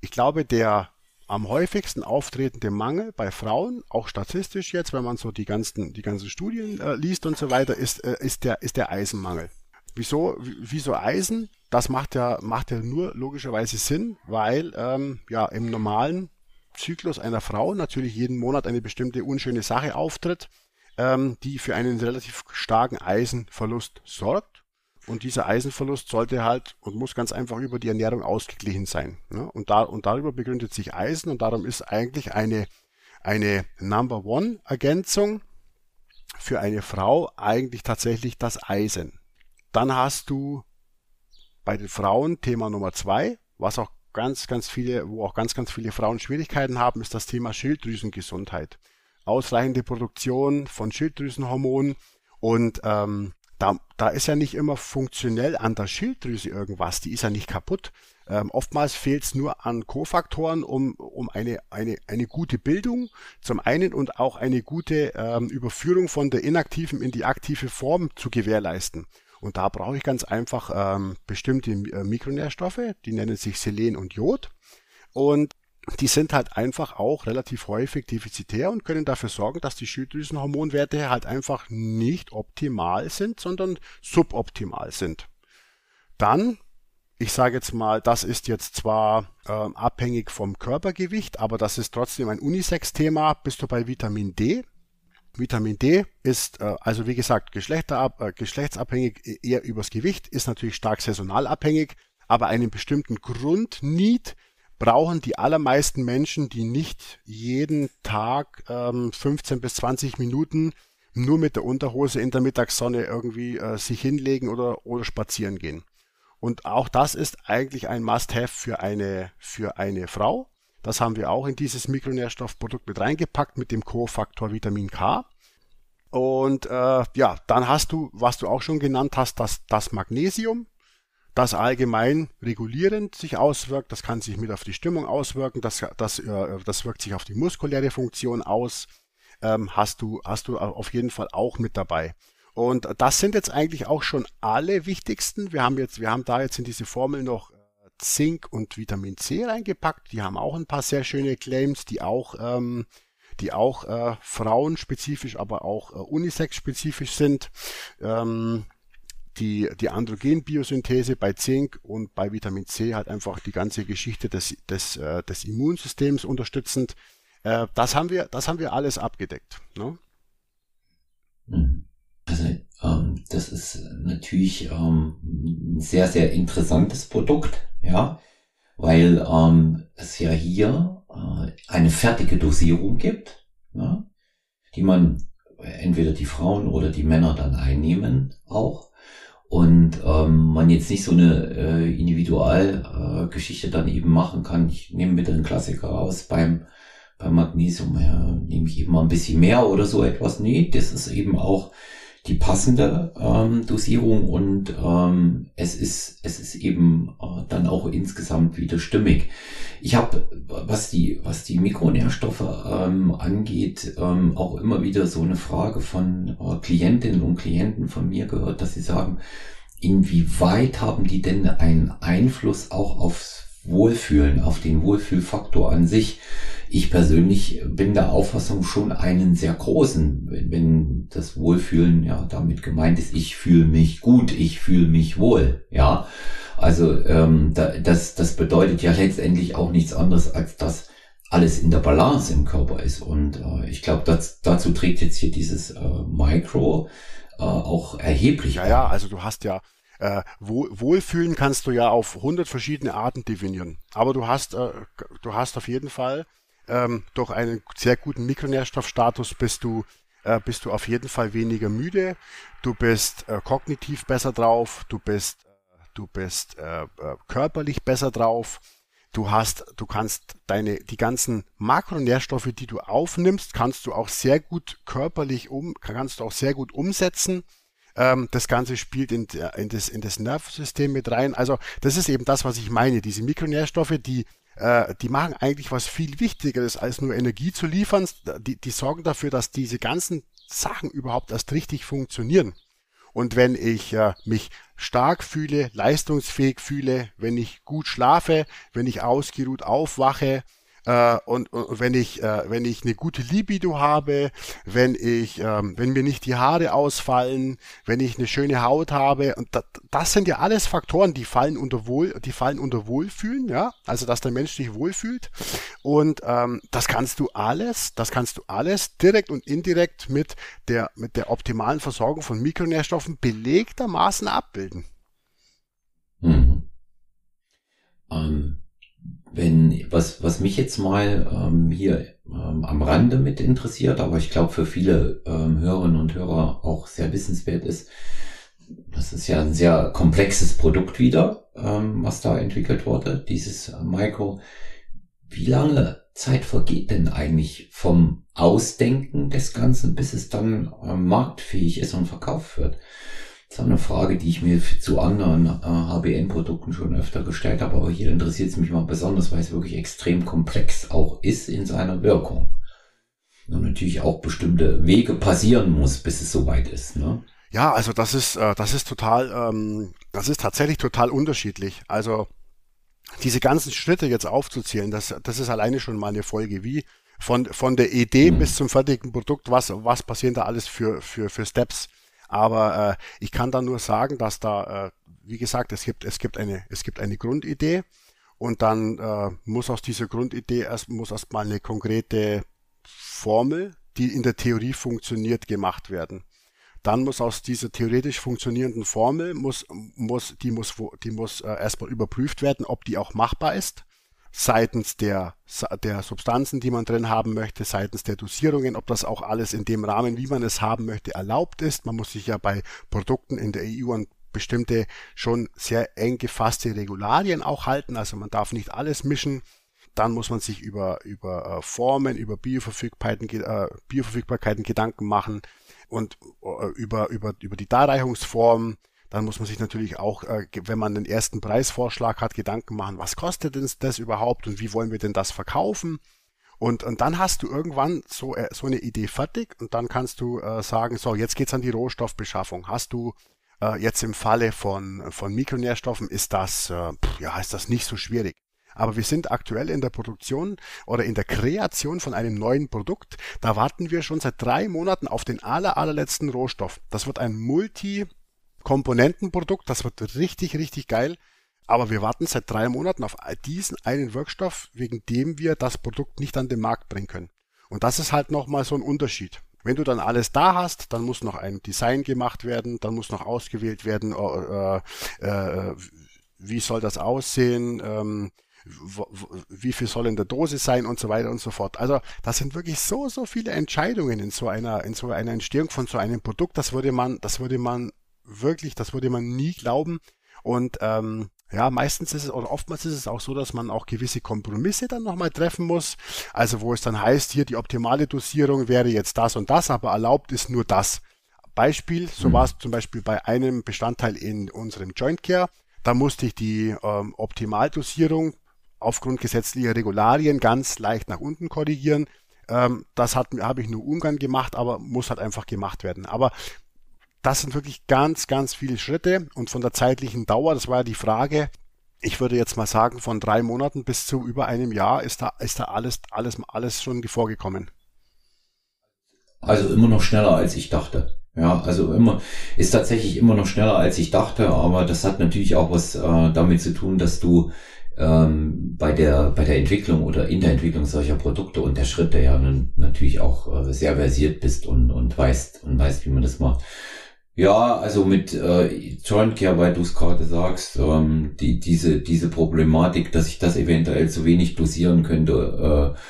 Ich glaube, der am häufigsten auftretende Mangel bei Frauen, auch statistisch jetzt, wenn man so die ganzen, die ganzen Studien äh, liest und so weiter, ist, äh, ist, der, ist der Eisenmangel. Wieso, wieso Eisen? Das macht ja, macht ja nur logischerweise Sinn, weil ähm, ja im normalen Zyklus einer Frau natürlich jeden Monat eine bestimmte unschöne Sache auftritt, ähm, die für einen relativ starken Eisenverlust sorgt. Und dieser Eisenverlust sollte halt und muss ganz einfach über die Ernährung ausgeglichen sein. Ne? Und, da, und darüber begründet sich Eisen und darum ist eigentlich eine, eine Number One Ergänzung für eine Frau eigentlich tatsächlich das Eisen. Dann hast du bei den Frauen Thema Nummer zwei, was auch ganz, ganz viele, wo auch ganz, ganz viele Frauen Schwierigkeiten haben, ist das Thema Schilddrüsengesundheit. Ausreichende Produktion von Schilddrüsenhormonen und ähm, da, da ist ja nicht immer funktionell an der Schilddrüse irgendwas, die ist ja nicht kaputt. Ähm, oftmals fehlt es nur an Kofaktoren, um, um eine, eine, eine gute Bildung zum einen und auch eine gute ähm, Überführung von der inaktiven in die aktive Form zu gewährleisten. Und da brauche ich ganz einfach ähm, bestimmte äh, Mikronährstoffe, die nennen sich Selen und Jod. Und die sind halt einfach auch relativ häufig defizitär und können dafür sorgen, dass die Schilddrüsenhormonwerte halt einfach nicht optimal sind, sondern suboptimal sind. Dann, ich sage jetzt mal, das ist jetzt zwar ähm, abhängig vom Körpergewicht, aber das ist trotzdem ein Unisex-Thema, bist du bei Vitamin D. Vitamin D ist, äh, also wie gesagt, geschlechterab, äh, geschlechtsabhängig e-, eher übers Gewicht, ist natürlich stark saisonal abhängig, aber einen bestimmten Grundneed brauchen die allermeisten Menschen, die nicht jeden Tag ähm, 15 bis 20 Minuten nur mit der Unterhose in der Mittagssonne irgendwie äh, sich hinlegen oder, oder spazieren gehen. Und auch das ist eigentlich ein Must-Have für eine, für eine Frau. Das haben wir auch in dieses Mikronährstoffprodukt mit reingepackt mit dem Co-Faktor Vitamin K. Und äh, ja, dann hast du, was du auch schon genannt hast, das, das Magnesium, das allgemein regulierend sich auswirkt. Das kann sich mit auf die Stimmung auswirken. Das, das, äh, das wirkt sich auf die muskuläre Funktion aus. Ähm, hast du, hast du auf jeden Fall auch mit dabei. Und das sind jetzt eigentlich auch schon alle wichtigsten. Wir haben jetzt, wir haben da jetzt in diese Formel noch Zink und Vitamin C reingepackt. Die haben auch ein paar sehr schöne Claims, die auch, ähm, die auch äh, frauenspezifisch, aber auch äh, unisex-spezifisch sind. Ähm, die, die Androgenbiosynthese bei Zink und bei Vitamin C halt einfach die ganze Geschichte des, des, äh, des Immunsystems unterstützend. Äh, das haben wir, das haben wir alles abgedeckt. Ne? Also ähm, das ist natürlich ähm, ein sehr, sehr interessantes Produkt ja, weil ähm, es ja hier äh, eine fertige Dosierung gibt, ja, die man entweder die Frauen oder die Männer dann einnehmen auch und ähm, man jetzt nicht so eine äh, Individualgeschichte äh, dann eben machen kann. Ich nehme wieder einen Klassiker aus beim beim Magnesium ja, nehme ich eben mal ein bisschen mehr oder so etwas. Nee, das ist eben auch die passende ähm, Dosierung und ähm, es ist es ist eben äh, dann auch insgesamt wieder stimmig. Ich habe was die was die Mikronährstoffe ähm, angeht ähm, auch immer wieder so eine Frage von äh, Klientinnen und Klienten von mir gehört, dass sie sagen, inwieweit haben die denn einen Einfluss auch aufs Wohlfühlen, auf den Wohlfühlfaktor an sich? Ich persönlich bin der Auffassung schon einen sehr großen, wenn, wenn das Wohlfühlen ja damit gemeint ist, ich fühle mich gut, ich fühle mich wohl, ja. Also ähm, da, das, das bedeutet ja letztendlich auch nichts anderes, als dass alles in der Balance im Körper ist. Und äh, ich glaube, dazu trägt jetzt hier dieses äh, Micro äh, auch erheblich. Ja, ja, also du hast ja äh, Wohlfühlen kannst du ja auf 100 verschiedene Arten definieren. Aber du hast, äh, du hast auf jeden Fall ähm, durch einen sehr guten Mikronährstoffstatus bist du äh, bist du auf jeden Fall weniger müde. Du bist äh, kognitiv besser drauf. Du bist äh, du bist äh, äh, körperlich besser drauf. Du hast, du kannst deine, die ganzen Makronährstoffe, die du aufnimmst, kannst du auch sehr gut körperlich um, kannst du auch sehr gut umsetzen. Ähm, das Ganze spielt in, in, das, in das Nervensystem mit rein. Also das ist eben das, was ich meine. Diese Mikronährstoffe, die, äh, die machen eigentlich was viel Wichtigeres, als nur Energie zu liefern. Die, die sorgen dafür, dass diese ganzen Sachen überhaupt erst richtig funktionieren. Und wenn ich äh, mich stark fühle, leistungsfähig fühle, wenn ich gut schlafe, wenn ich ausgeruht aufwache, äh, und, und wenn ich äh, wenn ich eine gute Libido habe, wenn ich ähm, wenn mir nicht die Haare ausfallen, wenn ich eine schöne Haut habe und das, das sind ja alles Faktoren, die fallen unter Wohl, die fallen unter Wohlfühlen, ja, also dass der Mensch sich wohlfühlt und ähm, das kannst du alles, das kannst du alles direkt und indirekt mit der mit der optimalen Versorgung von Mikronährstoffen belegtermaßen abbilden. Mhm. Um wenn, was, was mich jetzt mal ähm, hier ähm, am Rande mit interessiert, aber ich glaube für viele ähm, Hörerinnen und Hörer auch sehr wissenswert ist, das ist ja ein sehr komplexes Produkt wieder, ähm, was da entwickelt wurde, dieses äh, Micro. Wie lange Zeit vergeht denn eigentlich vom Ausdenken des Ganzen, bis es dann äh, marktfähig ist und verkauft wird? Das ist eine Frage, die ich mir zu anderen äh, HBN-Produkten schon öfter gestellt habe, aber hier interessiert es mich mal besonders, weil es wirklich extrem komplex auch ist in seiner Wirkung. Und natürlich auch bestimmte Wege passieren muss, bis es soweit ist. Ne? Ja, also das ist, äh, das ist total, ähm, das ist tatsächlich total unterschiedlich. Also diese ganzen Schritte jetzt aufzuzählen, das, das ist alleine schon mal eine Folge, wie von, von der Idee mhm. bis zum fertigen Produkt, was, was passieren da alles für, für, für Steps. Aber äh, ich kann da nur sagen, dass da, äh, wie gesagt, es gibt, es gibt eine, es gibt eine Grundidee und dann äh, muss aus dieser Grundidee erst, muss erstmal eine konkrete Formel, die in der Theorie funktioniert, gemacht werden. Dann muss aus dieser theoretisch funktionierenden Formel muss, muss, die muss, die muss äh, erstmal überprüft werden, ob die auch machbar ist seitens der, der Substanzen, die man drin haben möchte, seitens der Dosierungen, ob das auch alles in dem Rahmen, wie man es haben möchte, erlaubt ist. Man muss sich ja bei Produkten in der EU an bestimmte schon sehr eng gefasste Regularien auch halten. Also man darf nicht alles mischen. Dann muss man sich über, über äh, Formen, über Bioverfügbarkeiten, äh, Bioverfügbarkeiten Gedanken machen und äh, über, über, über die Darreichungsform, dann muss man sich natürlich auch, äh, wenn man den ersten Preisvorschlag hat, Gedanken machen, was kostet denn das überhaupt und wie wollen wir denn das verkaufen? Und, und dann hast du irgendwann so, äh, so eine Idee fertig und dann kannst du äh, sagen, so, jetzt geht's an die Rohstoffbeschaffung. Hast du jetzt im Falle von, von Mikronährstoffen ist das, ja, ist das nicht so schwierig. Aber wir sind aktuell in der Produktion oder in der Kreation von einem neuen Produkt. Da warten wir schon seit drei Monaten auf den aller, allerletzten Rohstoff. Das wird ein Multi, Komponentenprodukt. Das wird richtig, richtig geil. Aber wir warten seit drei Monaten auf diesen einen Wirkstoff, wegen dem wir das Produkt nicht an den Markt bringen können. Und das ist halt nochmal so ein Unterschied. Wenn du dann alles da hast, dann muss noch ein Design gemacht werden, dann muss noch ausgewählt werden, äh, äh, wie soll das aussehen, ähm, wie viel soll in der Dose sein und so weiter und so fort. Also das sind wirklich so, so viele Entscheidungen in so einer, in so einer Entstehung von so einem Produkt. Das würde man, das würde man wirklich, das würde man nie glauben. Und ähm, ja, meistens ist es oder oftmals ist es auch so, dass man auch gewisse Kompromisse dann nochmal treffen muss. Also wo es dann heißt, hier die optimale Dosierung wäre jetzt das und das, aber erlaubt ist nur das. Beispiel, so mhm. war es zum Beispiel bei einem Bestandteil in unserem Joint Care. Da musste ich die ähm, Optimaldosierung aufgrund gesetzlicher Regularien ganz leicht nach unten korrigieren. Ähm, das habe ich nur ungern gemacht, aber muss halt einfach gemacht werden. Aber das sind wirklich ganz, ganz viele Schritte und von der zeitlichen Dauer, das war ja die Frage, ich würde jetzt mal sagen, von drei Monaten bis zu über einem Jahr ist da, ist da alles, alles, alles schon vorgekommen. Also immer noch schneller als ich dachte. Ja, also immer, ist tatsächlich immer noch schneller als ich dachte, aber das hat natürlich auch was äh, damit zu tun, dass du ähm, bei der bei der Entwicklung oder in der Entwicklung solcher Produkte und der Schritte ja natürlich auch äh, sehr versiert bist und und weißt und weißt, wie man das macht. Ja, also mit äh, Joint Care, weil du es gerade sagst, ähm, die diese diese Problematik, dass ich das eventuell zu wenig dosieren könnte. Äh,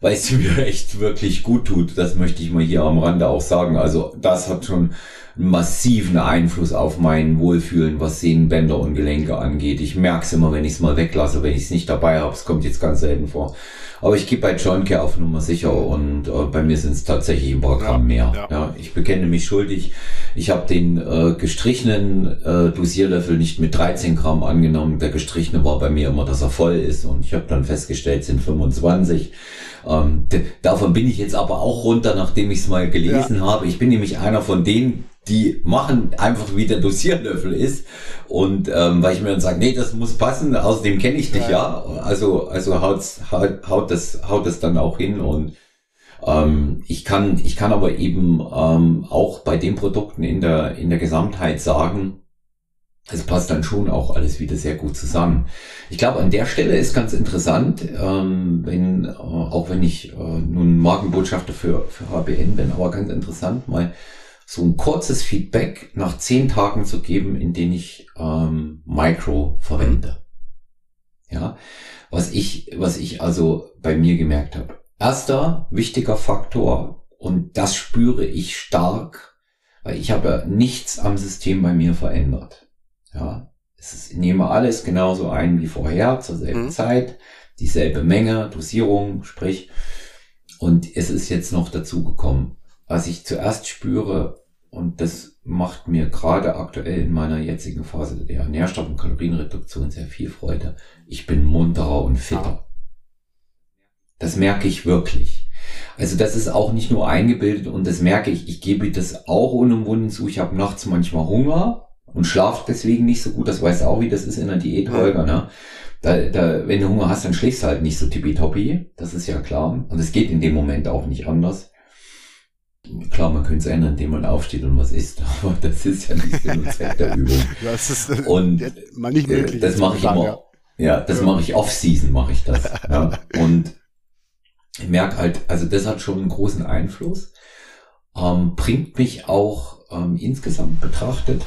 weil es mir echt wirklich gut tut. Das möchte ich mal hier am Rande auch sagen. Also das hat schon einen massiven Einfluss auf mein Wohlfühlen, was Sehnenbänder und Gelenke angeht. Ich merke es immer, wenn ich es mal weglasse, wenn ich es nicht dabei habe. Es kommt jetzt ganz selten vor. Aber ich gebe bei John Care auf Nummer sicher und äh, bei mir sind es tatsächlich im Programm ja, mehr. Ja. ja. ich bekenne mich schuldig. Ich habe den äh, gestrichenen äh, Dosierlöffel nicht mit 13 Gramm angenommen. Der gestrichene war bei mir immer, dass er voll ist und ich habe dann festgestellt, sind 25. Ähm, davon bin ich jetzt aber auch runter, nachdem ich es mal gelesen ja. habe. Ich bin nämlich einer von denen, die machen einfach wie der Dosierlöffel ist. Und ähm, weil ich mir dann sage, nee, das muss passen, außerdem kenne ich dich ja. ja. Also, also haut's, haut, haut, das, haut das dann auch hin und ähm, ich kann, ich kann aber eben ähm, auch bei den Produkten in der, in der Gesamtheit sagen, es passt dann schon auch alles wieder sehr gut zusammen. Ich glaube, an der Stelle ist ganz interessant, ähm, wenn, äh, auch wenn ich äh, nun Markenbotschafter für, für HBN bin, aber ganz interessant, mal so ein kurzes Feedback nach zehn Tagen zu geben, in denen ich ähm, Micro verwende. Ja, was ich, was ich also bei mir gemerkt habe. Erster wichtiger Faktor, und das spüre ich stark, weil ich habe nichts am System bei mir verändert. Ja, es ist, ich nehme alles genauso ein wie vorher, zur selben mhm. Zeit, dieselbe Menge, Dosierung, sprich. Und es ist jetzt noch dazu gekommen, was ich zuerst spüre, und das macht mir gerade aktuell in meiner jetzigen Phase der Nährstoff- und Kalorienreduktion sehr viel Freude. Ich bin munterer und fitter. Das merke ich wirklich. Also das ist auch nicht nur eingebildet und das merke ich. Ich gebe das auch unumwunden zu. Ich habe nachts manchmal Hunger und schlaft deswegen nicht so gut. Das weißt du auch, wie das ist in der Diät, Holger, ne? Da, da, wenn du Hunger hast, dann schläfst du halt nicht so tippitoppi. Das ist ja klar. Und es geht in dem Moment auch nicht anders. Klar, man könnte es ändern, indem man aufsteht und was isst, aber das ist ja nicht Sinn und Zweck der Übung. Das ist äh, und mal nicht möglich. Äh, das mache ich immer. Ja, ja das ja. mache ich off-season, mache ich das. ja. Und ich merke halt, also das hat schon einen großen Einfluss. Ähm, bringt mich auch ähm, insgesamt betrachtet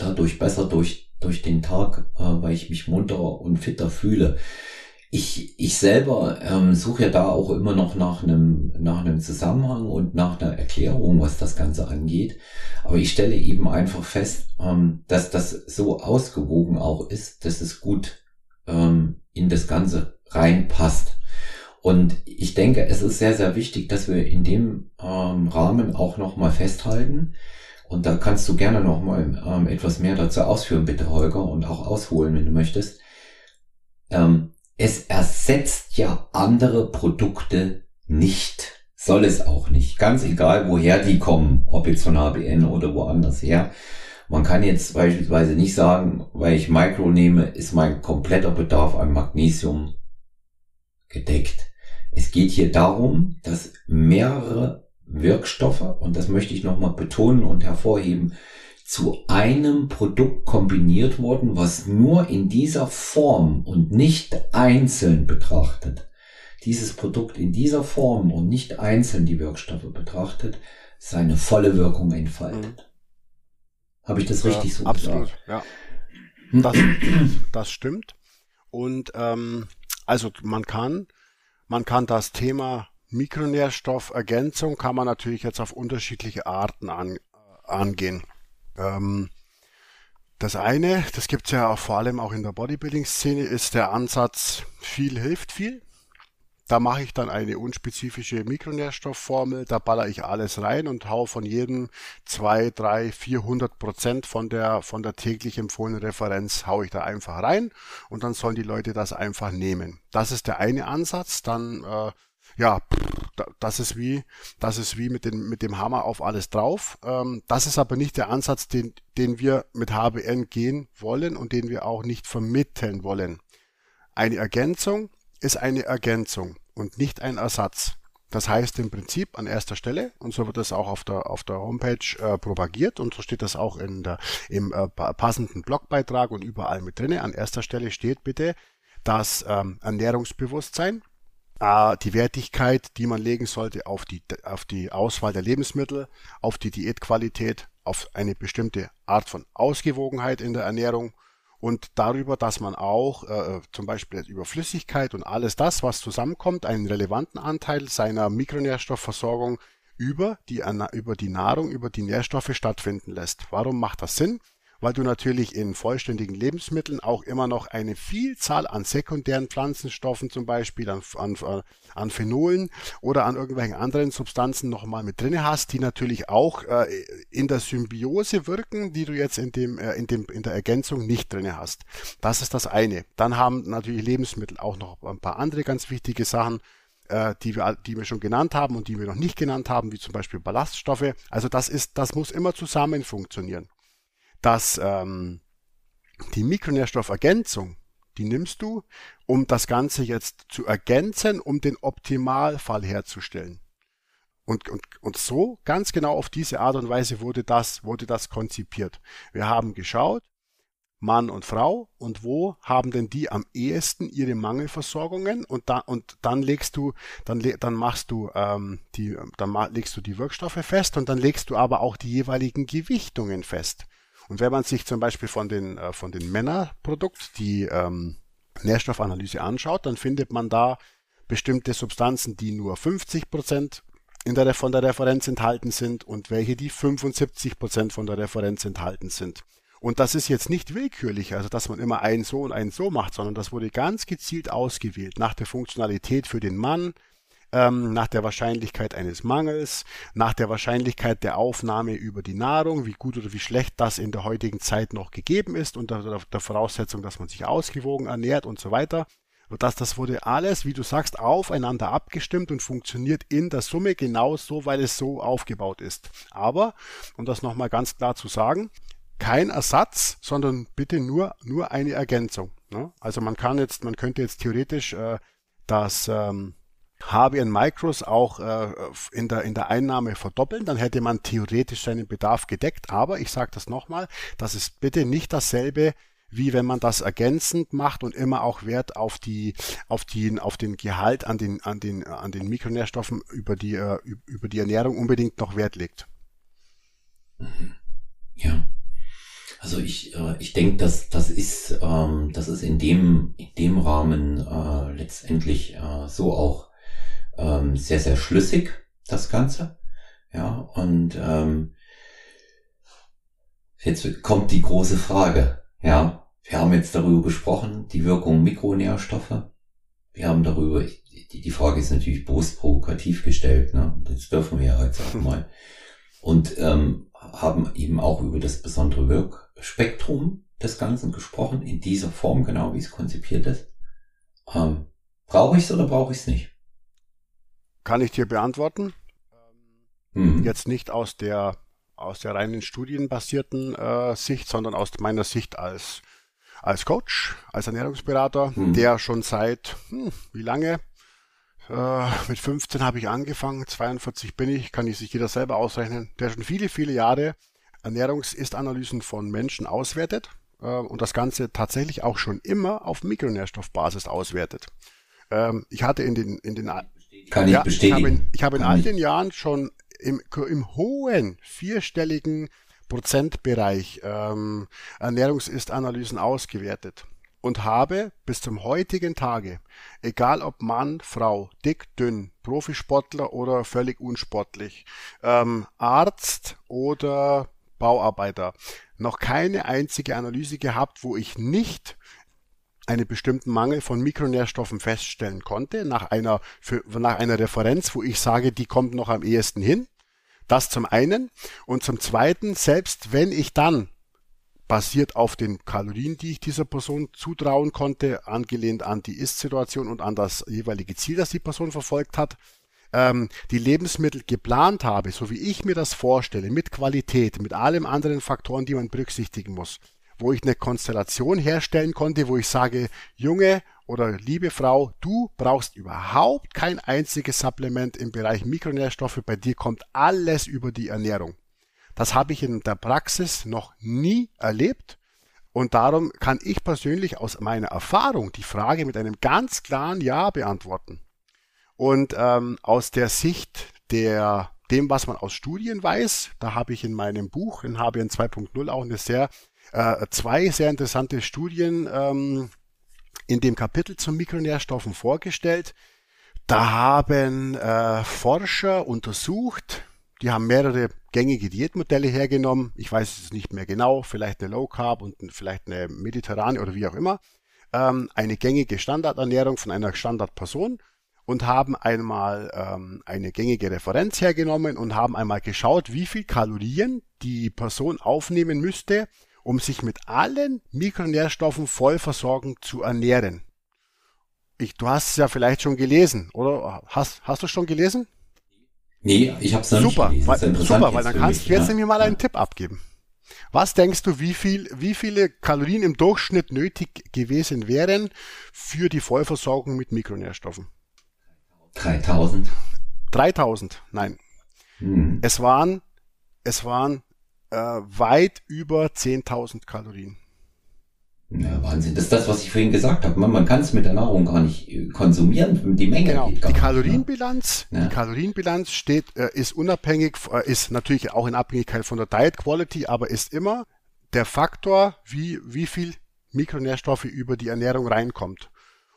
dadurch besser durch, durch den Tag, äh, weil ich mich munterer und fitter fühle. Ich, ich selber ähm, suche ja da auch immer noch nach einem, nach einem Zusammenhang und nach einer Erklärung, was das Ganze angeht. Aber ich stelle eben einfach fest, ähm, dass das so ausgewogen auch ist, dass es gut ähm, in das Ganze reinpasst. Und ich denke, es ist sehr, sehr wichtig, dass wir in dem ähm, Rahmen auch nochmal festhalten, und da kannst du gerne noch mal ähm, etwas mehr dazu ausführen, bitte, Holger, und auch ausholen, wenn du möchtest. Ähm, es ersetzt ja andere Produkte nicht. Soll es auch nicht. Ganz egal, woher die kommen, ob jetzt von HBN oder woanders her. Man kann jetzt beispielsweise nicht sagen, weil ich Micro nehme, ist mein kompletter Bedarf an Magnesium gedeckt. Es geht hier darum, dass mehrere Wirkstoffe, und das möchte ich nochmal betonen und hervorheben, zu einem Produkt kombiniert worden, was nur in dieser Form und nicht einzeln betrachtet, dieses Produkt in dieser Form und nicht einzeln die Wirkstoffe betrachtet, seine volle Wirkung entfaltet. Mhm. Habe ich das ja, richtig so absolut, gesagt? Ja, das, das stimmt. Und ähm, also man kann, man kann das Thema Mikronährstoffergänzung kann man natürlich jetzt auf unterschiedliche Arten an, angehen. Ähm, das eine, das gibt's ja auch vor allem auch in der Bodybuilding-Szene, ist der Ansatz, viel hilft viel. Da mache ich dann eine unspezifische Mikronährstoffformel, da baller ich alles rein und hau von jedem zwei, drei, 400 Prozent von der, von der täglich empfohlenen Referenz hau ich da einfach rein und dann sollen die Leute das einfach nehmen. Das ist der eine Ansatz. Dann äh, ja, das ist wie, das ist wie mit dem, mit dem Hammer auf alles drauf. Ähm, das ist aber nicht der Ansatz, den, den wir mit HBN gehen wollen und den wir auch nicht vermitteln wollen. Eine Ergänzung ist eine Ergänzung und nicht ein Ersatz. Das heißt im Prinzip an erster Stelle, und so wird das auch auf der, auf der Homepage äh, propagiert und so steht das auch in der, im äh, passenden Blogbeitrag und überall mit drinne. An erster Stelle steht bitte das ähm, Ernährungsbewusstsein, äh, die Wertigkeit, die man legen sollte auf die, auf die Auswahl der Lebensmittel, auf die Diätqualität, auf eine bestimmte Art von Ausgewogenheit in der Ernährung und darüber, dass man auch äh, zum Beispiel über Flüssigkeit und alles das, was zusammenkommt, einen relevanten Anteil seiner Mikronährstoffversorgung über die, über die Nahrung, über die Nährstoffe stattfinden lässt. Warum macht das Sinn? Weil du natürlich in vollständigen Lebensmitteln auch immer noch eine Vielzahl an sekundären Pflanzenstoffen zum Beispiel, an, an, an Phenolen oder an irgendwelchen anderen Substanzen nochmal mit drinne hast, die natürlich auch äh, in der Symbiose wirken, die du jetzt in dem, äh, in dem, in der Ergänzung nicht drinne hast. Das ist das eine. Dann haben natürlich Lebensmittel auch noch ein paar andere ganz wichtige Sachen äh, die wir, die wir schon genannt haben und die wir noch nicht genannt haben, wie zum Beispiel Ballaststoffe. Also das ist, das muss immer zusammen funktionieren dass ähm, die Mikronährstoffergänzung, die nimmst du, um das Ganze jetzt zu ergänzen, um den Optimalfall herzustellen. Und, und, und so, ganz genau auf diese Art und Weise wurde das, wurde das konzipiert. Wir haben geschaut, Mann und Frau und wo haben denn die am ehesten ihre Mangelversorgungen und da und dann legst du dann dann machst du ähm, die dann legst du die Wirkstoffe fest und dann legst du aber auch die jeweiligen Gewichtungen fest und wenn man sich zum Beispiel von den, äh, von den Männerprodukt die ähm, Nährstoffanalyse anschaut, dann findet man da bestimmte Substanzen, die nur 50 Prozent in der, von der Referenz enthalten sind und welche, die 75 Prozent von der Referenz enthalten sind. Und das ist jetzt nicht willkürlich, also dass man immer einen so und einen so macht, sondern das wurde ganz gezielt ausgewählt nach der Funktionalität für den Mann, ähm, nach der Wahrscheinlichkeit eines Mangels, nach der Wahrscheinlichkeit der Aufnahme über die Nahrung, wie gut oder wie schlecht das in der heutigen Zeit noch gegeben ist, unter der Voraussetzung, dass man sich ausgewogen ernährt und so weiter. Und das, das wurde alles, wie du sagst, aufeinander abgestimmt und funktioniert in der Summe genauso, weil es so aufgebaut ist. Aber, um das nochmal ganz klar zu sagen, kein Ersatz, sondern bitte nur, nur eine Ergänzung. Ne? Also man kann jetzt, man könnte jetzt theoretisch äh, das ähm, HBN Micros auch äh, in, der, in der Einnahme verdoppeln, dann hätte man theoretisch seinen Bedarf gedeckt. Aber ich sage das nochmal, das ist bitte nicht dasselbe, wie wenn man das ergänzend macht und immer auch Wert auf die auf die auf den Gehalt an den an den an den Mikronährstoffen über die äh, über die Ernährung unbedingt noch Wert legt. Mhm. Ja. Also ich, äh, ich denke, dass das ist, ähm, das ist in dem, in dem Rahmen äh, letztendlich äh, so auch ähm, sehr, sehr schlüssig, das Ganze. Ja, und ähm, jetzt kommt die große Frage. Ja, wir haben jetzt darüber gesprochen, die Wirkung Mikronährstoffe. Wir haben darüber, die, die Frage ist natürlich bewusst provokativ gestellt, ne? Das dürfen wir ja jetzt auch mal. Und ähm, haben eben auch über das besondere Wirkspektrum des Ganzen gesprochen, in dieser Form, genau wie es konzipiert ist. Ähm, brauche ich es oder brauche ich es nicht? Kann ich dir beantworten. Mhm. Jetzt nicht aus der aus der reinen studienbasierten äh, Sicht, sondern aus meiner Sicht als als Coach, als Ernährungsberater, mhm. der schon seit hm, wie lange? Äh, mit 15 habe ich angefangen, 42 bin ich, kann ich sich jeder selber ausrechnen, der schon viele, viele Jahre Ernährungs-Ist-Analysen von Menschen auswertet äh, und das Ganze tatsächlich auch schon immer auf Mikronährstoffbasis auswertet. Ähm, ich hatte in den, in den kann ich ja, bestätigen. Ich habe in, ich habe in all den Jahren schon im, im hohen vierstelligen Prozentbereich ähm, Ernährungsist-Analysen ausgewertet und habe bis zum heutigen Tage, egal ob Mann, Frau, dick, dünn, Profisportler oder völlig unsportlich, ähm, Arzt oder Bauarbeiter, noch keine einzige Analyse gehabt, wo ich nicht einen bestimmten Mangel von Mikronährstoffen feststellen konnte, nach einer, für, nach einer Referenz, wo ich sage, die kommt noch am ehesten hin. Das zum einen. Und zum zweiten, selbst wenn ich dann basiert auf den Kalorien, die ich dieser Person zutrauen konnte, angelehnt an die Ist-Situation und an das jeweilige Ziel, das die Person verfolgt hat, ähm, die Lebensmittel geplant habe, so wie ich mir das vorstelle, mit Qualität, mit allen anderen Faktoren, die man berücksichtigen muss, wo ich eine Konstellation herstellen konnte, wo ich sage, Junge oder liebe Frau, du brauchst überhaupt kein einziges Supplement im Bereich Mikronährstoffe, bei dir kommt alles über die Ernährung. Das habe ich in der Praxis noch nie erlebt. Und darum kann ich persönlich aus meiner Erfahrung die Frage mit einem ganz klaren Ja beantworten. Und ähm, aus der Sicht der dem, was man aus Studien weiß, da habe ich in meinem Buch in HBN 2.0 auch eine sehr äh, zwei sehr interessante Studien ähm, in dem Kapitel zu Mikronährstoffen vorgestellt. Da haben äh, Forscher untersucht, die haben mehrere gängige Diätmodelle hergenommen. Ich weiß es nicht mehr genau, vielleicht eine Low Carb und vielleicht eine mediterrane oder wie auch immer. Ähm, eine gängige Standardernährung von einer Standardperson und haben einmal ähm, eine gängige Referenz hergenommen und haben einmal geschaut, wie viel Kalorien die Person aufnehmen müsste, um sich mit allen Mikronährstoffen voll versorgen zu ernähren. Ich, du hast es ja vielleicht schon gelesen, oder? Hast, hast du es schon gelesen? Nee, ich habe es noch super, nicht gelesen. Weil, super, weil dann kannst du jetzt nämlich mal einen ja. Tipp abgeben. Was denkst du, wie viel, wie viele Kalorien im Durchschnitt nötig gewesen wären für die Vollversorgung mit Mikronährstoffen? 3000. 3000, nein. Hm. Es waren, es waren äh, weit über 10.000 Kalorien. Ja, Wahnsinn. Das ist das, was ich vorhin gesagt habe. Man, man kann es mit der Nahrung gar nicht äh, konsumieren. Die Menge genau. geht gar Die Kalorienbilanz, nicht, ne? die Kalorienbilanz steht, äh, ist unabhängig, äh, ist natürlich auch in Abhängigkeit von der Diet Quality, aber ist immer der Faktor, wie, wie viel Mikronährstoffe über die Ernährung reinkommt.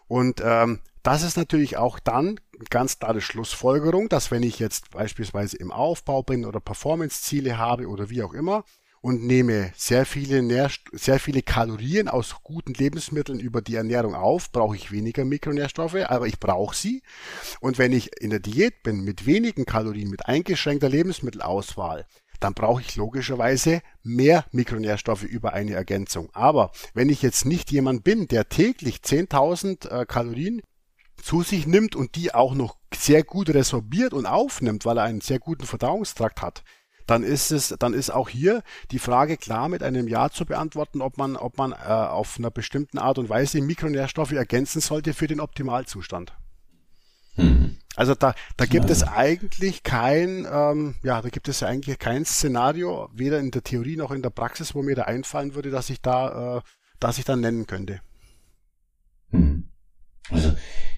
Und ähm, das ist natürlich auch dann ganz klare Schlussfolgerung, dass wenn ich jetzt beispielsweise im Aufbau bin oder Performance-Ziele habe oder wie auch immer und nehme sehr viele, Nährst sehr viele Kalorien aus guten Lebensmitteln über die Ernährung auf, brauche ich weniger Mikronährstoffe, aber ich brauche sie. Und wenn ich in der Diät bin mit wenigen Kalorien, mit eingeschränkter Lebensmittelauswahl, dann brauche ich logischerweise mehr Mikronährstoffe über eine Ergänzung. Aber wenn ich jetzt nicht jemand bin, der täglich 10.000 äh, Kalorien zu sich nimmt und die auch noch sehr gut resorbiert und aufnimmt, weil er einen sehr guten Verdauungstrakt hat, dann ist es, dann ist auch hier die Frage klar mit einem Ja zu beantworten, ob man, ob man äh, auf einer bestimmten Art und Weise Mikronährstoffe ergänzen sollte für den Optimalzustand. Mhm. Also da, da gibt ja. es eigentlich kein, ähm, ja, da gibt es eigentlich kein Szenario, weder in der Theorie noch in der Praxis, wo mir da einfallen würde, dass ich da, äh, dass ich da nennen könnte. Mhm. Also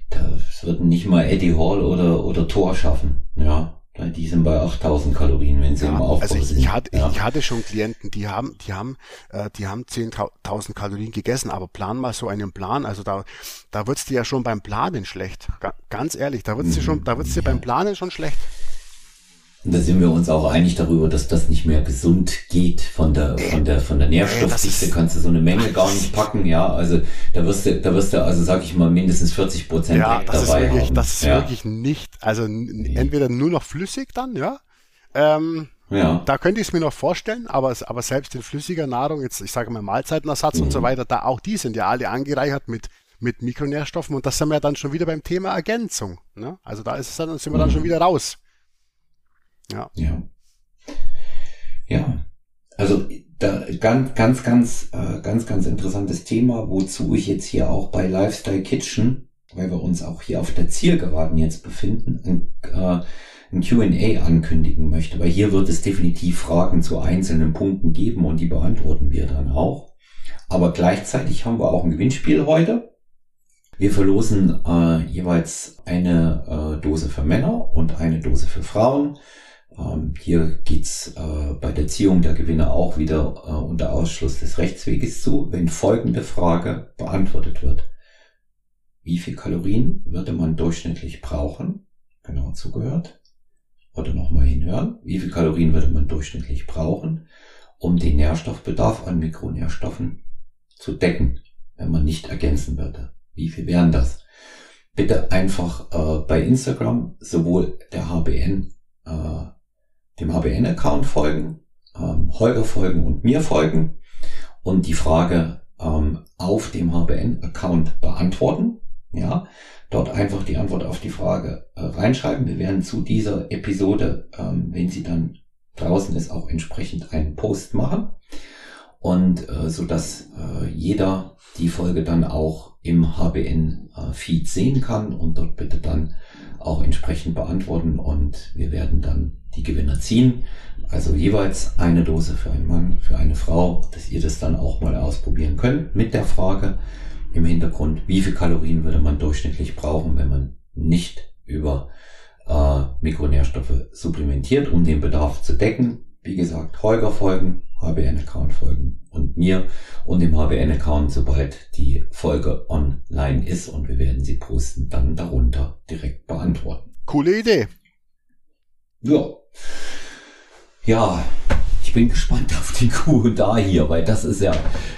das würden nicht mal Eddie Hall oder, oder Thor schaffen, ja. Die sind bei 8000 Kalorien, wenn sie ja, im Aufbau also ich, sind. Ich hatte, ja. ich hatte schon Klienten, die haben, die haben, äh, die haben 10.000 Kalorien gegessen, aber plan mal so einen Plan. Also da, da wird's dir ja schon beim Planen schlecht. Ga, ganz ehrlich, da wird's dir schon, da wird's dir beim Planen schon schlecht. Und da sind wir uns auch einig darüber, dass das nicht mehr gesund geht von der, von der, von der Nährstoffdichte. Kannst du so eine Menge gar nicht packen, ja. Also da wirst du, da wirst du, also sag ich mal, mindestens 40 Prozent ja, das dabei ist wirklich, haben. Das ist ja. wirklich nicht, also nee. entweder nur noch flüssig dann, ja. Ähm, ja. Da könnte ich es mir noch vorstellen, aber, aber selbst in flüssiger Nahrung, jetzt ich sage mal Mahlzeitenersatz mhm. und so mhm. weiter, da auch die sind ja alle angereichert mit mit Mikronährstoffen und das sind wir dann schon wieder beim Thema Ergänzung. Ne? Also da ist es dann, sind wir dann mhm. schon wieder raus. Ja. Ja. Ja. Also da, ganz, ganz, ganz, äh, ganz, ganz interessantes Thema, wozu ich jetzt hier auch bei Lifestyle Kitchen, weil wir uns auch hier auf der Zielgeraden jetzt befinden, ein, äh, ein QA ankündigen möchte, weil hier wird es definitiv Fragen zu einzelnen Punkten geben und die beantworten wir dann auch. Aber gleichzeitig haben wir auch ein Gewinnspiel heute. Wir verlosen äh, jeweils eine äh, Dose für Männer und eine Dose für Frauen. Ähm, hier geht's äh, bei der Ziehung der Gewinne auch wieder äh, unter Ausschluss des Rechtsweges zu, wenn folgende Frage beantwortet wird. Wie viel Kalorien würde man durchschnittlich brauchen? Genau zugehört. Oder nochmal hinhören. Wie viel Kalorien würde man durchschnittlich brauchen, um den Nährstoffbedarf an Mikronährstoffen zu decken, wenn man nicht ergänzen würde? Wie viel wären das? Bitte einfach äh, bei Instagram sowohl der HBN äh, dem HBN-Account folgen, ähm, Holger folgen und mir folgen. und die Frage ähm, auf dem HBN-Account beantworten. Ja, dort einfach die Antwort auf die Frage äh, reinschreiben. Wir werden zu dieser Episode, ähm, wenn sie dann draußen ist, auch entsprechend einen Post machen. Und äh, so dass äh, jeder die Folge dann auch im HBN-Feed äh, sehen kann und dort bitte dann auch entsprechend beantworten und wir werden dann die Gewinner ziehen. Also jeweils eine Dose für einen Mann, für eine Frau, dass ihr das dann auch mal ausprobieren könnt mit der Frage im Hintergrund, wie viel Kalorien würde man durchschnittlich brauchen, wenn man nicht über äh, Mikronährstoffe supplementiert, um den Bedarf zu decken. Wie gesagt, Holger folgen, HBN-Account folgen und mir und dem HBN-Account, sobald die Folge online ist und wir werden sie posten, dann darunter direkt beantworten. Coole Idee. Ja. Ja, ich bin gespannt auf die Kuh da hier, weil das ist ja,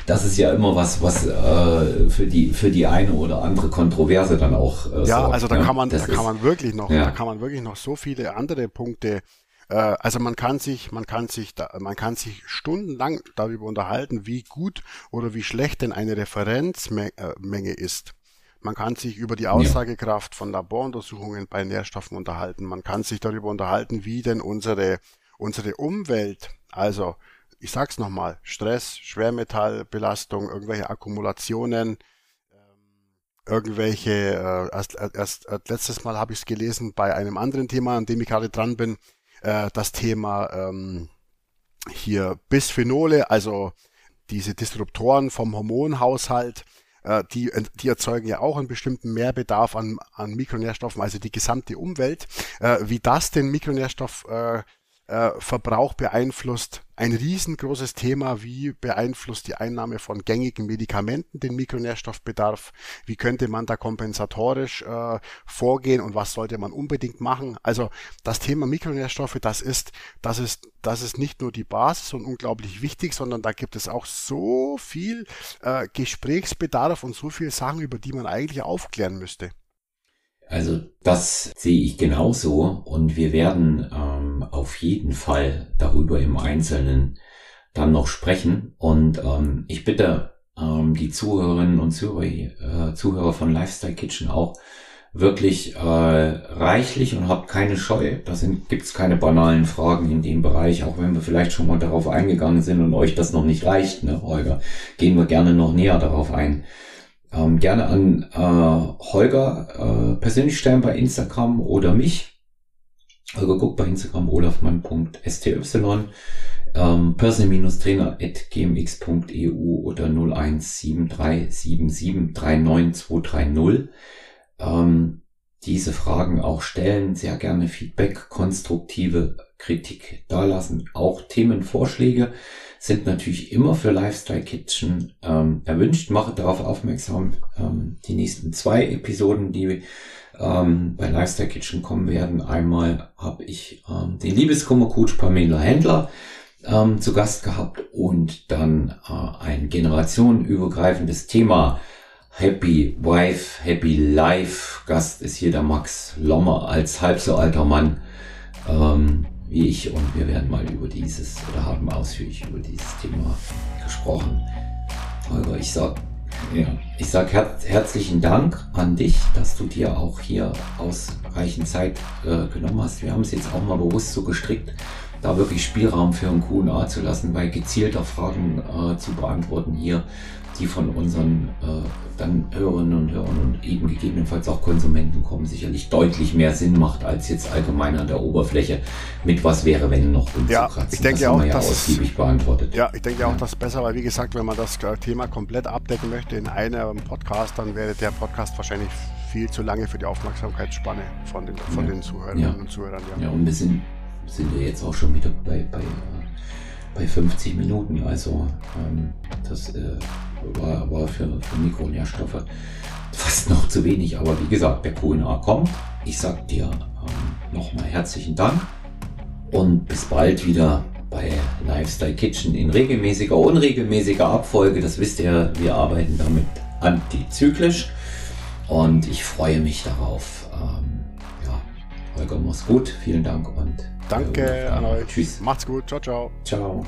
das ist ja immer was, was äh, für die für die eine oder andere Kontroverse dann auch. Äh, ja, sorgt, also da ne? kann man, das da kann man wirklich noch, ja. da kann man wirklich noch so viele andere Punkte äh, also man kann sich, man kann sich, da, man kann sich stundenlang darüber unterhalten, wie gut oder wie schlecht denn eine Referenzmenge äh, ist. Man kann sich über die Aussagekraft von Laboruntersuchungen bei Nährstoffen unterhalten. Man kann sich darüber unterhalten, wie denn unsere, unsere Umwelt, also ich sag's nochmal, Stress, Schwermetallbelastung, irgendwelche Akkumulationen, ähm, irgendwelche, äh, erst, erst, erst letztes Mal habe ich es gelesen bei einem anderen Thema, an dem ich gerade dran bin, äh, das Thema ähm, hier Bisphenole, also diese Disruptoren vom Hormonhaushalt, äh, die, die erzeugen ja auch einen bestimmten Mehrbedarf an, an Mikronährstoffen, also die gesamte Umwelt. Äh, wie das den Mikronährstoff äh, äh, Verbrauch beeinflusst. Ein riesengroßes Thema, wie beeinflusst die Einnahme von gängigen Medikamenten den Mikronährstoffbedarf? Wie könnte man da kompensatorisch äh, vorgehen und was sollte man unbedingt machen? Also das Thema Mikronährstoffe, das ist, das ist, das ist nicht nur die Basis und unglaublich wichtig, sondern da gibt es auch so viel äh, Gesprächsbedarf und so viele Sachen, über die man eigentlich aufklären müsste. Also das sehe ich genauso und wir werden ähm, auf jeden Fall darüber im Einzelnen dann noch sprechen. Und ähm, ich bitte ähm, die Zuhörerinnen und Zuhörer, äh, Zuhörer von Lifestyle Kitchen auch wirklich äh, reichlich und habt keine Scheu. Da gibt es keine banalen Fragen in dem Bereich, auch wenn wir vielleicht schon mal darauf eingegangen sind und euch das noch nicht reicht, ne, Holger, gehen wir gerne noch näher darauf ein ähm, gerne an äh, Holger äh, persönlich stellen bei Instagram oder mich. Holger guckt bei Instagram olafmann.sty, ähm, personal-trainer.gmx.eu oder 01737739230. Ähm, diese Fragen auch stellen, sehr gerne Feedback, konstruktive Kritik dalassen, auch Themenvorschläge sind natürlich immer für Lifestyle Kitchen ähm, erwünscht. Mache darauf aufmerksam, ähm, die nächsten zwei Episoden, die ähm, bei Lifestyle Kitchen kommen werden. Einmal habe ich ähm, den Liebeskummer-Coach Pamela Händler ähm, zu Gast gehabt und dann äh, ein generationenübergreifendes Thema Happy Wife, Happy Life. Gast ist hier der Max Lommer als halb so alter Mann. Ähm, wie ich und wir werden mal über dieses oder haben ausführlich über dieses Thema gesprochen. Holger, ich sag, ja, ich sag her herzlichen Dank an dich, dass du dir auch hier ausreichend Zeit äh, genommen hast. Wir haben es jetzt auch mal bewusst so gestrickt, da wirklich Spielraum für ein Q&A zu lassen, bei gezielter Fragen äh, zu beantworten hier die von unseren äh, dann Hörerinnen und Hörern und eben gegebenenfalls auch Konsumenten kommen, sicherlich deutlich mehr Sinn macht, als jetzt allgemein an der Oberfläche mit was wäre, wenn noch. Ja, ich denke das auch, ja dass, ausgiebig beantwortet. Ja, ich denke ja. auch, das ist besser, weil wie gesagt, wenn man das Thema komplett abdecken möchte in einem Podcast, dann wäre der Podcast wahrscheinlich viel zu lange für die Aufmerksamkeitsspanne von den, von ja. den Zuhörerinnen ja. und Zuhörern. Ja. ja, und wir sind, sind ja jetzt auch schon wieder bei, bei, bei 50 Minuten, also ähm, das äh, war, war für, für Mikronährstoffe fast noch zu wenig. Aber wie gesagt, der QNA kommt. Ich sag dir ähm, nochmal herzlichen Dank und bis bald wieder bei Lifestyle Kitchen in regelmäßiger, unregelmäßiger Abfolge. Das wisst ihr, wir arbeiten damit antizyklisch und ich freue mich darauf. Ähm, ja, Holger, mach's gut, vielen Dank und danke an euch. Tschüss. Macht's gut, ciao, ciao. Ciao.